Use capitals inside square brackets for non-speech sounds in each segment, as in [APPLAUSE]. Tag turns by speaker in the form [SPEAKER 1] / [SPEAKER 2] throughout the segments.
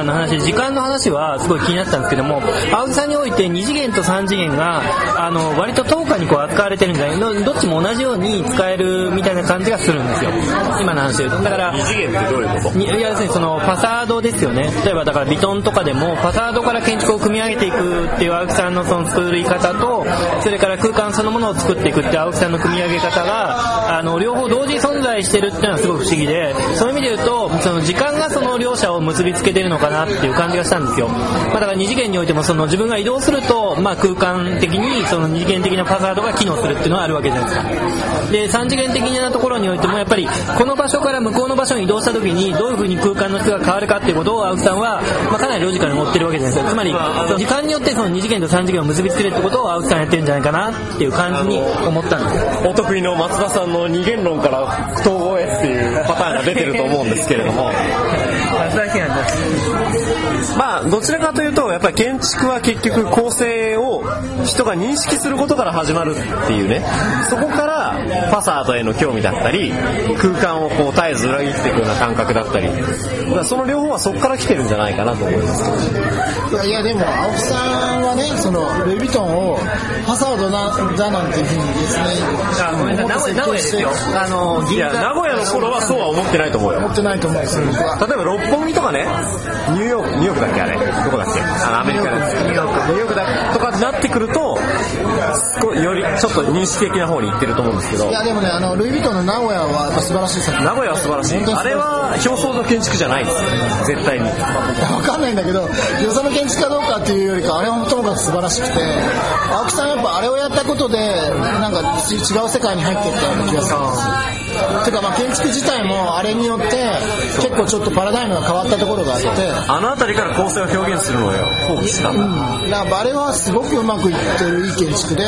[SPEAKER 1] さんの話時間の話はすごい気になったんですけども青木さんにおいて2次元と3次元があの割と等価にこう扱われてるんじゃないどどっちも同じように使えるみたいな感じがするんですよ。今の話で言うと。だから
[SPEAKER 2] 二次元ってどういうこと？
[SPEAKER 1] にいや要するにそのファサードですよね。例えばだからビトンとかでもファサードから建築を組み上げていくっていう青木さんのその作り方とそれから空間そのものを作っていくっていう青木さんの組み上げ方があの両方同時に存在してるっていうのはすごく不思議でそういう意味で言うとその時間がその両者を結びつけてるのかなっていう感じがしたんですよ、まあ、だから二次元においてもその自分が移動すると、まあ、空間的にその二次元的なファサードが機能するっていうのはあるわけじゃないですか。で三次元的なところにおいてもやっぱりこの場所から向こうの場所に移動した時にどういう風に空間の質が変わるかっていうことを青木さんは、まあ、かなりロジカルに持ってるわけじゃないですか。つまり時間によってその二次元と三次元を結びつけるってことを青木さんやってるんじゃないかなっていう感じに思ったんです。
[SPEAKER 2] お得意の松田さんの二元論から統合へっていうパターンが出てると思うんですけれども [LAUGHS] まあどちらかというとやっぱり建築は結局構成を人が認識することから始まるっていうね。そこからファサードへの興味だったり空間をこう絶えず裏切っていくような感覚だったり。その両方はそこから来てるんじゃないかなと思います
[SPEAKER 3] いやでも青木さんはねそのルイ・ヴィトンをファサードなだなんていうふうにですね
[SPEAKER 1] あごめんなさい名古屋ですよあの
[SPEAKER 2] い。や名古屋の頃はそうは思ってないと思うよ。
[SPEAKER 3] 思ってないと思うんですよ。
[SPEAKER 2] 例えば六本木とかねニューヨークニューヨークだっけあれ？どこだっけ？あのアメリカニューヨークだとか。になってくるとよりちょっと認識的な方に行ってると思うんですけど。
[SPEAKER 3] いやでもねあのルイ・ヴィトンの名古屋はやっぱ素晴らしい作品
[SPEAKER 2] 名古屋は素晴らしい。あれは表層の建築じゃないです。絶対に。
[SPEAKER 3] わかんないんだけど、よその建築かどうかっていうよりか、あれはともかく素晴らしくて、青木さんやっぱあれをやったことで、なんか違う世界に入っていったような気がするんですよ。てかまあ建築自体もあれによって、結構ちょっとパラダイムが変わったところがあって、
[SPEAKER 2] あの辺りから構成を表現するのを放棄したんだ。
[SPEAKER 3] なん。かあれはすごくうまくいってるいい建築で、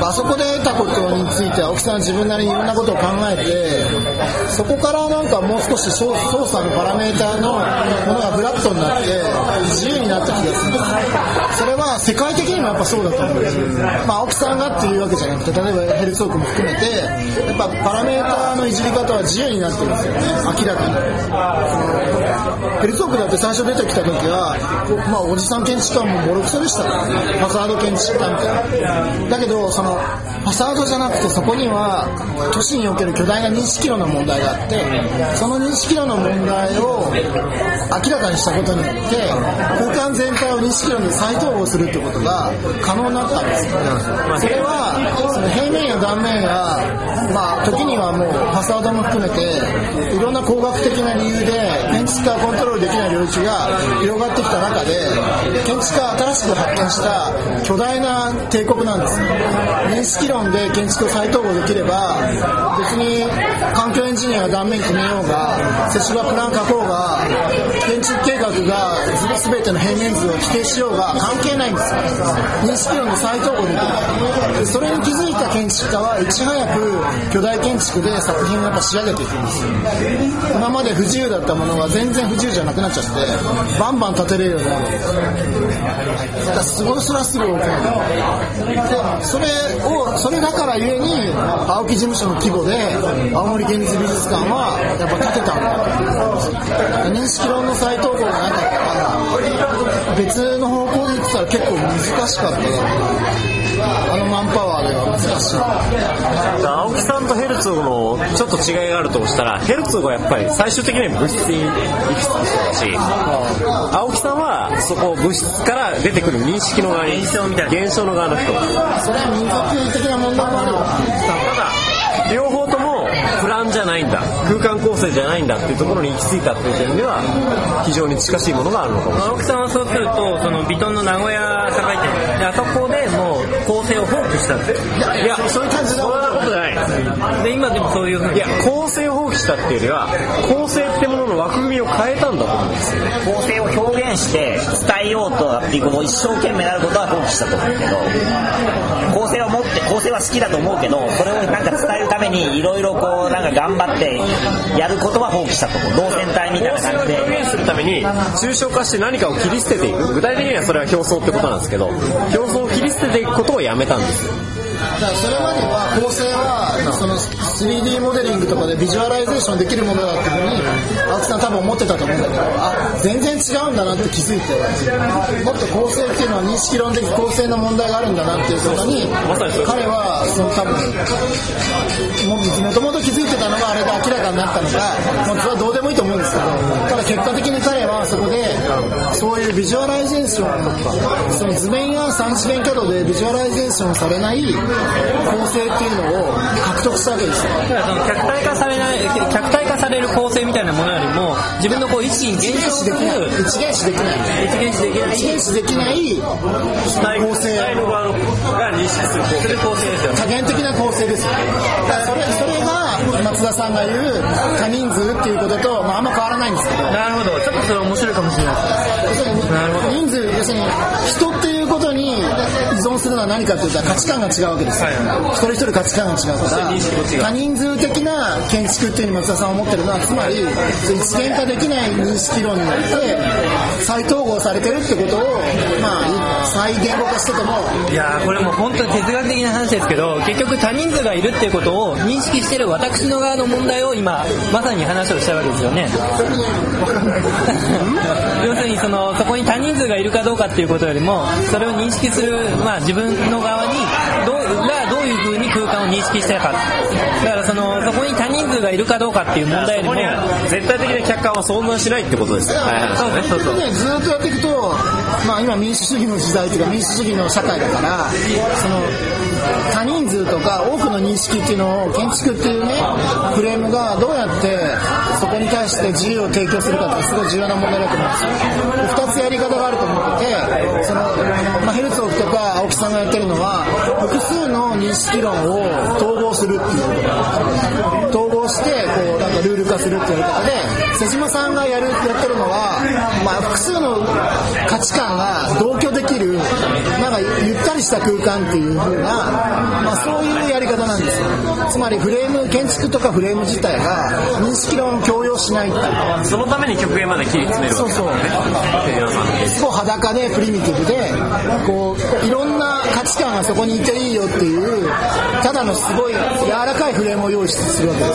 [SPEAKER 3] あそこで得たことについて青木さんは自分なりにいろんなことを考えて、そこからなんかもう少し操操作のパラメーターのものがフラットになって、自由に世界的にもやっぱそうだと思うんです。まあ青木さんがっていうわけじゃなくて、例えばヘルツォークも含めて、やっぱパラメーターのいじり方は自由になってるんですよね、明らかに。ヘルツォークだって最初出てきた時は、まあおじさん建築家もボロクソでしたからね、ファサード建築家みたいな。だけど、その、ファサードじゃなくてそこには都市における巨大な認識量の問題があって、その認識量の問題を明らかにしたことによって、空間全体を認識量に再統合するってことが可能になったんですよ。それは、その平面や断面や、まあ時にはもうファサードも含めて、いろんな工学的な理由で建築家がコントロールできない領域が広がってきた中で、建築家が新しく発見した巨大な帝国なんですよ。認識論で建築を再統合できれば、別に環境エンジニアが断面決めようが、接種がプラン書こうが、建築計画が全ての平面図を否定しようが関係ないんです。認識論で再統合で。それに気づいた建築家はいち早く巨大建築で作品をやっぱ仕上げていくんですよ。今まで不自由だったものが全然不自由じゃなくなっちゃって、バンバン建てれるようになるんです。だからすごいそれはすごい大きい。それを、それだからゆえに、青木事務所の規模で、青森県立美術館はやっぱ建てたんだと。認識論の再統合がなかったら、別の方向で行ってたら結構難しかったあのマンパワーでは難しい。
[SPEAKER 2] 青木さんとヘルツォグのちょっと違いがあるとしたらヘルツォグはやっぱり最終的には物質に行き着く人だし青木さんはそこ物質から出てくる認識の側に
[SPEAKER 1] 現象みたいな
[SPEAKER 2] 現象の側の人
[SPEAKER 3] それは民族的な問題もあるよ。
[SPEAKER 2] ただ両方ともプランじゃないんだ。空間構成じゃないんだっていうところに行き着いたっていう点では非常に近しいものがあるのかもしれない。
[SPEAKER 1] 青木さんはそうするとそのビトンの名古屋栄店であそこでもう構成を放棄したんですよ
[SPEAKER 2] いやそういう感じそんなことじゃない。
[SPEAKER 1] で今でもそういうふうに。
[SPEAKER 2] いや構成を放棄したっていうよりは構成ってものの枠組みを変えたんだと思うんですよ
[SPEAKER 4] 構成を表現して伝えようとっていうことを一生懸命なることは放棄したと思うけど構成を持って構成は好きだと思うけどそれをなんか伝えるためにいろいろこうなんか頑張ってやることは放棄したと思う動線体みたいな感じで。
[SPEAKER 2] 表現するために抽象化して何かを切り捨てていく。具体的にはそれは表層ってことなんですけど表層を切り捨てていくことをやめたんですよ。
[SPEAKER 3] からそれまでは構成はその 3D モデリングとかでビジュアライゼーションできるものだっていうふうに青木さん多分思ってたと思うんだけどあ全然違うんだなって気づいてもっと構成っていうのは認識論的構成の問題があるんだなっていうことに彼はその多分もともと気づいてたのがあれで明らかになったのか、まあ、それはどうでもいいと思うんですけどただ結果的に彼はそこでそういうビジュアライゼーションその図面や三次元 CAD でビジュアライゼーションされない構成っていうのを獲得したわけですよ。
[SPEAKER 1] だからその客体化されない客体化される構成みたいなものよりも自分のこう意思に
[SPEAKER 3] 一
[SPEAKER 1] 現象する
[SPEAKER 3] 元視できない一元視できない。
[SPEAKER 1] 一元視できない。
[SPEAKER 3] 一元視できない構成
[SPEAKER 2] スタイル版が認識する
[SPEAKER 1] 構成。ですよね。
[SPEAKER 3] 多元的な構成ですよだからそれそれが松田さんが言う多人数っていうことと、まあ、あんま変わらないんですけど。
[SPEAKER 1] なるほど。ちょっとそれ面白いかもしれないです
[SPEAKER 3] 人数要するに人っていうことに依存するのは何かって言ったら価値観が違うわけですよ、一人一人価値観が違うから多人数的な建築っていうに松田さんは思ってるのはつまり一元化できない認識論によって再統合されてるってことをまあ再言語化してても
[SPEAKER 1] いやーこれもう本当に哲学的な話ですけど結局多人数がいるっていうことを認識してる私の側の問題を今まさに話をしたわけですよね。要するにそのそこに多人数がいるかどうかっていうことよりもそれを認識する、まあ、自分の側にどうがどういうふうに空間を認識したか。だからそのそこに数がいるかどうかっていう問題よりも
[SPEAKER 2] 絶対的な客観は存在しないってことですよ。はい
[SPEAKER 1] そうねそう。そう
[SPEAKER 3] ね、ずっとやっていくと、まあ、今民主主義の時代というか民主主義の社会だからその多人数とか多くの認識っていうのを建築っていうねフレームがどうやってそこに対して自由を提供するかってすごい重要な問題だと思うんですよ。で2つやり方があると思っててその、まあ、ヘルツォークとか青木さんがやってるのは複数の認識論を統合するっていう統合してこうなんかルール化するっていうやり方で瀬島さんがやるやってるのは、まあ、複数の価値観が同居できるなんかゆったりした空間っていう風な、まあ、そういうやり方なんですよ。つまりフレーム建築とかフレーム自体が認識論を強要しないっていう。
[SPEAKER 2] そのために極限まで切り詰めるわけ
[SPEAKER 3] そうそう。
[SPEAKER 2] テレ朝さんって
[SPEAKER 3] すごい裸でプリミティブでこう価値観がそこにいていいよっていうただのすごい柔らかいフレームを用意するわけです。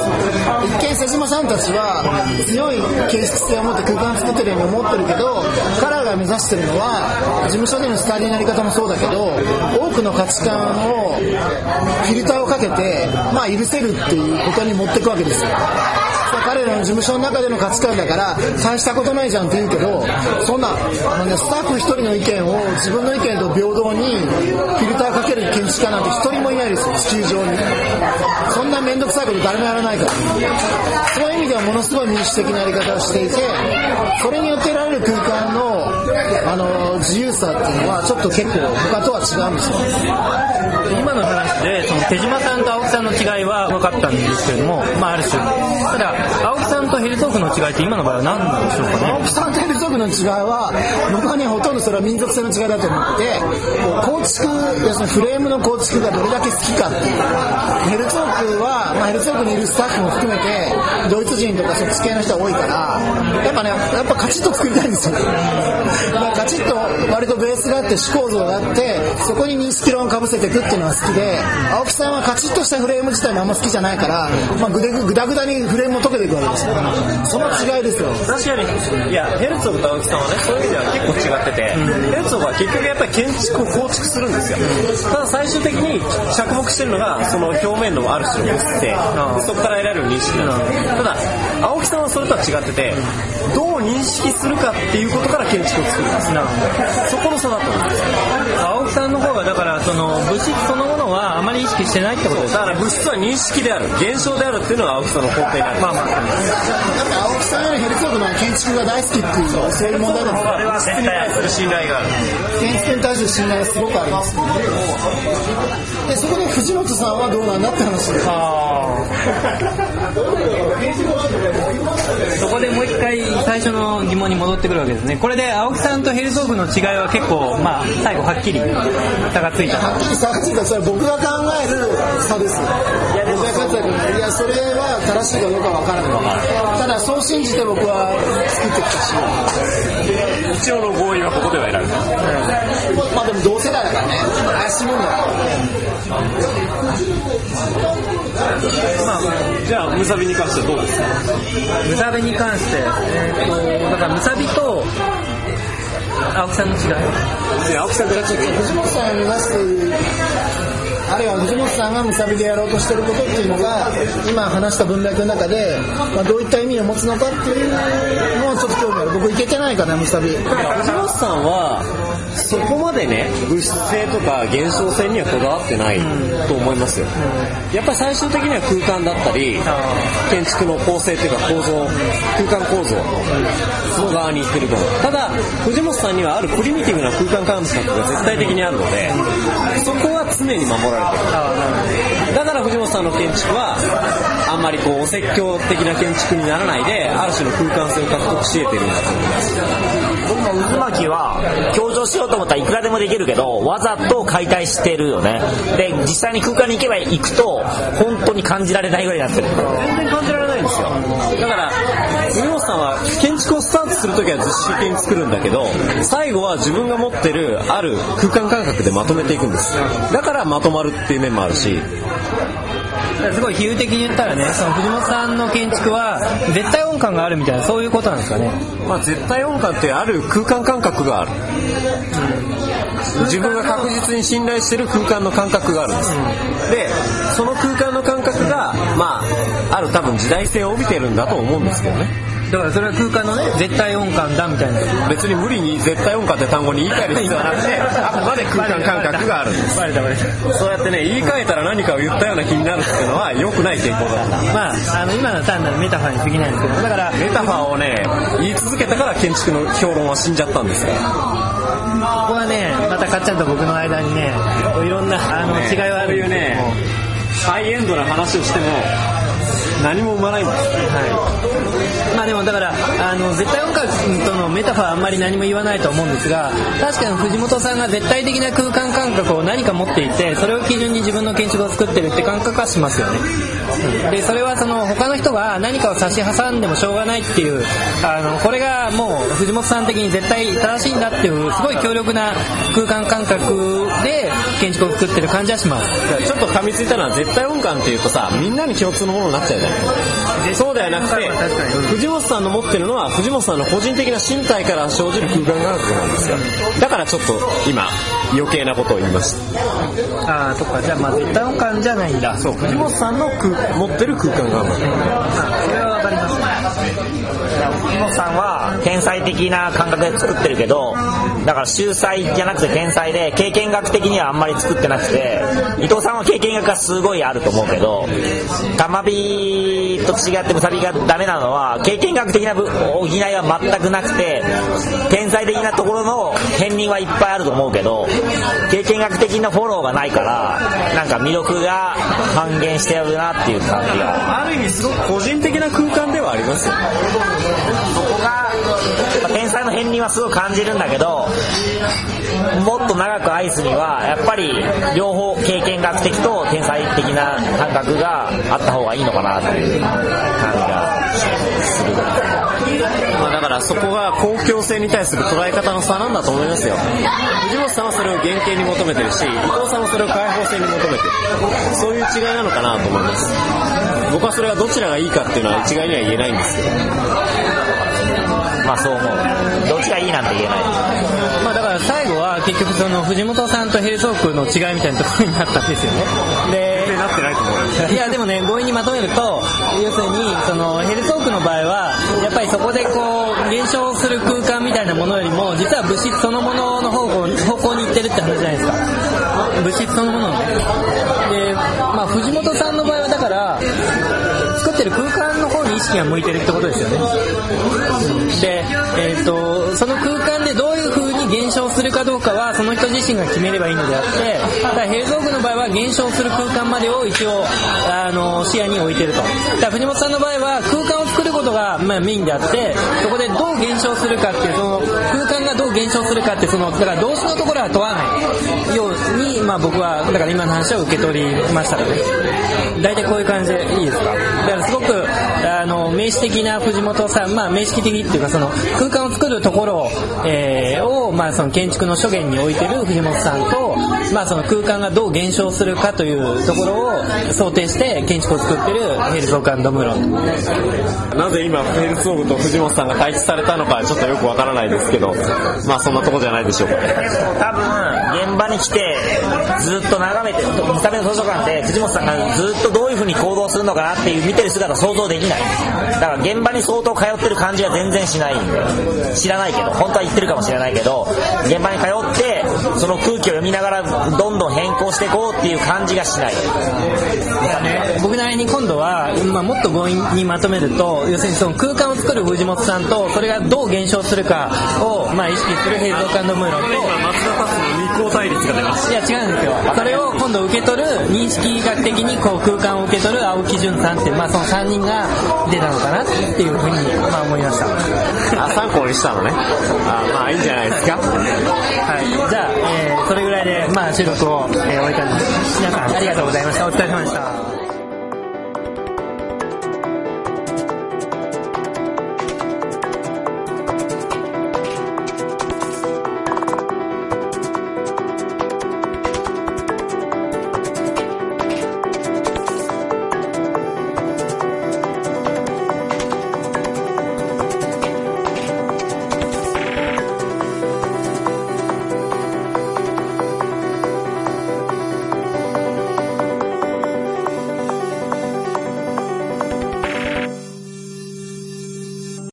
[SPEAKER 3] 一見瀬島さんたちは強い形質性を持って空間を作ってるように思ってるけど彼らが目指してるのは事務所でのスタイルのやり方もそうだけど多くの価値観をフィルターをかけてまあ許せるっていうことに持っていくわけですよ。彼らの事務所の中での価値観だから大したことないじゃんって言うけどそんなあの、ね、スタッフ1人の意見を自分の意見と平等にフィルターかける建築家なんて1人もいないですよ地球上に。そんな面倒くさいこと誰もやらないから。そういう意味ではものすごい民主的なやり方をしていてそれによって得られる空間のあの自由さっていうのはちょっと結構他とは違うんですよ。
[SPEAKER 1] 今の話でその手島さんと青木さんの違いは分かったんですけれども、まあ、ある種ただ青木さんとヘルツォークの違いって今の場合は何なんでしょうかね
[SPEAKER 3] 青木さんとヘルツォークの違いは僕はねほとんどそれは民族性の違いだと思って構築要するにフレームの構築がどれだけ好きかっていうヘルツォークは、まあ、ヘルツォークにいるスタッフも含めてドイツ人とかそっち系の人が多いからやっぱねやっぱカチッと作りたいんですよ。まあカチッと割とベースがあって思考像があってそこに認識論をかぶせていくっていうのが好きで青木さんはカチッとしたフレーム自体もあんま好きじゃないから、まあ、ぐでぐだぐだにフレームを溶けていくわけですよ。その違いですよ。
[SPEAKER 2] 確かにいやヘルツォグと青木さんはねそういう意味では結構違って。て、ヘルツォグは結局やっぱり建築を構築するんですよ、ただ最終的に着目してるのがその表面のある種の物性、でそこから得られる認識なんですただ青木さんはそれとは違っててどう認識するかっていうことから建築を作るんです。そこの差だったんです
[SPEAKER 1] さんの方がだからその物質そのものはあまり意識してないってことです
[SPEAKER 2] だから物質は認識である現象であるっていうのが青木さんの根底にあるまあ。まあ
[SPEAKER 3] だって青木さんよりヘルツォークの建築が大好きっていうそういう問題なんですよ
[SPEAKER 2] あれは絶対する信頼がある
[SPEAKER 3] 建築に対する信頼がすごくありますでそこで藤本さんはどうなんだって話で。す
[SPEAKER 1] そこでもう一回最初の疑問に戻ってくるわけですね。これで青木さんとヘルツォークの違いは結構まあ最後はっきり差がついた。
[SPEAKER 3] はっきり差がついたそれは僕が考える差です。いやでもいやそれは正しいかどうかわからない。ただそう信じて僕は作ってきたし。
[SPEAKER 2] 一応の合意はここでは得られた、うん、
[SPEAKER 3] まあでも同世代だからね。怪しいもんだからまあ、
[SPEAKER 2] じゃあムサビに関してはどうですか？
[SPEAKER 1] ムサビに関して、えー、とだからムサビと青木さんの違い
[SPEAKER 2] 青木さんからちょっと
[SPEAKER 3] 藤本さんを目指すというあるいは藤本さんがムサビでやろうとしてることっていうのが今話した文脈の中で、まあ、どういった意味を持つのかっていうのをちょっと興味ある。僕いけてないかなムサビ。
[SPEAKER 2] 藤本さんはそこまでね物質性とか現象性にはこだわってないと思いますよ、やっぱり最終的には空間だったり建築の構成っていうか構造空間構造の側に行ってると思う。ただ藤本さんにはあるプリミティブな空間感覚が絶対的にあるのでそこは常に守られてる。だから藤本さんの建築はあんまりこうお説教的な建築にならないである種の空間性を獲得し得てるんだと思います
[SPEAKER 4] 僕も渦巻きは強調しようと思ったらいくらでもできるけどわざと解体してるよね。で実際に空間に行けば行くと本当に感じられないぐらいになってる。
[SPEAKER 2] 全然感じられないんですよ。だから藤本さんは建築をスタートするときはずっしりに作るんだけど最後は自分が持ってるある空間感覚でまとめていくんです。だからまとまるっていう面もあるし。
[SPEAKER 1] すごい比喩的に言ったらねその藤本さんの建築は絶対音感があるみたいなそういうことなんですかね。
[SPEAKER 2] まあ絶対音感ってある空間感覚がある。自分が確実に信頼してる空間の感覚があるんです、でその空間の感覚がまあある多分時代性を帯びてるんだと思うんですけどね
[SPEAKER 1] だからそれは空間のね絶対音感だみたいな。
[SPEAKER 2] 別に無理に絶対音感って単語に言い換える必要はなくてあくまで空間感覚があるんです。そうやってね言い換えたら何かを言ったような気になるっていうのは良くない傾向だ
[SPEAKER 1] まああの今のは単なるメタファーに過ぎないんですけどだから
[SPEAKER 2] メタファーをね言い続けたから建築の評論は死んじゃったんですよ。
[SPEAKER 1] ここはねまたかっちゃんと僕の間にねいろんなあの違いはある
[SPEAKER 2] そういうねハイエンドな話をしても何も生まないんです
[SPEAKER 1] はい、まあでもだからあの絶対音感とのメタファーあんまり何も言わないと思うんですが確かに藤本さんが絶対的な空間感覚を何か持っていてそれを基準に自分の建築を作ってるって感覚はしますよね。うん。でそれはその他の人が何かを差し挟んでもしょうがないっていうあのこれがもう藤本さん的に絶対正しいんだっていうすごい強力な空間感覚で建築を作ってる感じはします。
[SPEAKER 2] ちょっと噛みついたのは絶対音感っていうとさみんなに共通のものなっちゃうじゃない。そうではなくて藤本さんの持ってるのは藤本さんの個人的な身体から生じる空間感覚なんですよ。だからちょっと今余計なことを言いました
[SPEAKER 1] ああそっか。じゃあまあ絶対音感じゃないんだ。
[SPEAKER 2] そう藤本さんの空持ってる空間感覚
[SPEAKER 1] まあそれはわかります
[SPEAKER 4] 藤本さんは天才的な感覚で作ってるけどだから秀才じゃなくて天才で経験学的にはあんまり作ってなくて伊藤さんは経験学がすごいあると思うけど玉火と違ってムサビがダメなのは経験学的な補いは全くなくて天才的なところの片鱗はいっぱいあると思うけど経験学的なフォローがないからなんか魅力が半減してやるなっていう感じが。
[SPEAKER 2] ある意味すごく個人的な空間ではありますよね。
[SPEAKER 4] そこがまあ天才の片鱗はすごく感じるんだけどもっと長く愛すにはやっぱり両方経験学的と天才的な感覚があった方がいいのかなという感じがする、
[SPEAKER 2] からそこが公共性に対する捉え方の差なんだと思いますよ。藤本さんはそれを原型に求めてるし伊藤さんはそれを開放性に求めてる。そういう違いなのかなと思います。僕はそれがどちらがいいかっていうのは一概には言えないんですけど
[SPEAKER 4] まあそう思う。どっちがいいなんて言えない。
[SPEAKER 1] まあだから最後は結局その藤本さんとヘルソークの違いみたいなところになったんですよね。で
[SPEAKER 2] なってないと思う
[SPEAKER 1] いやでもね強引にまとめると要するにそのヘルソークの場合はやっぱりそこでこう減少する空間みたいなものよりも実は物質そのものの方向方向に行ってるって話じゃないですか。物質そのもののねでまあ藤本さんの場合はだから作ってる空間の方に意識が向いてるってことですよね。で、えー、とその空間でどうに減少するかどうかはその人自身が決めればいいのであってただヘルゾークの場合は減少する空間までを一応あの視野に置いてると。だから藤本さんの場合は空間ことが、まあ、メインであってそこでどう減少するかっていうその空間がどう減少するかってそのだから動詞のところは問わないように、まあ、僕はだから今の話を受け取りましたからね大体こういう感じでいいですか？だからすごくあの名詞的な藤本さん、まあ、名詞的っていうかその空間を作るところを、えーを、まあ、その建築の諸言に置いてる藤本さんとまあ、その空間がどう減少するかというところを想定して建築を作ってるヘルツォークムーロン。
[SPEAKER 2] なぜ今ヘルツォークと藤本さんが対峙されたのかちょっとよくわからないですけどまあそんなとこじゃないでしょうか。
[SPEAKER 4] 多分現場に来てずっと眺めて見た目の図書館で藤本さんがずっとどういう風に行動するのかなっていう見てる姿想像できない。だから現場に相当通ってる感じは全然しないんで。知らないけど本当は言ってるかもしれないけど現場に通ってその空気を読みながらどんどん変更していこうっていう感じがしない。
[SPEAKER 1] 僕なりに今度は、まあ、もっと強引にまとめると要するにその空間を作る藤本さんとそれがどう減少するかを、まあ、意識するヘイゾーカンドムーロンと
[SPEAKER 2] 松田パスの二項対立が出まし
[SPEAKER 1] いや違うんですよ。それを今度受け取る認識学的にこう空間を受け取る青木淳さんって、まあ、その3人が出たのかなっていうふうに、まあ、思いました。
[SPEAKER 2] あ参考にしたのね。あまあいいんじゃないですか。
[SPEAKER 1] はい。じゃあ、えーそれぐらいで、まあ、収録を、えー終えたんです。皆さんありがとうございました。お疲れ様でした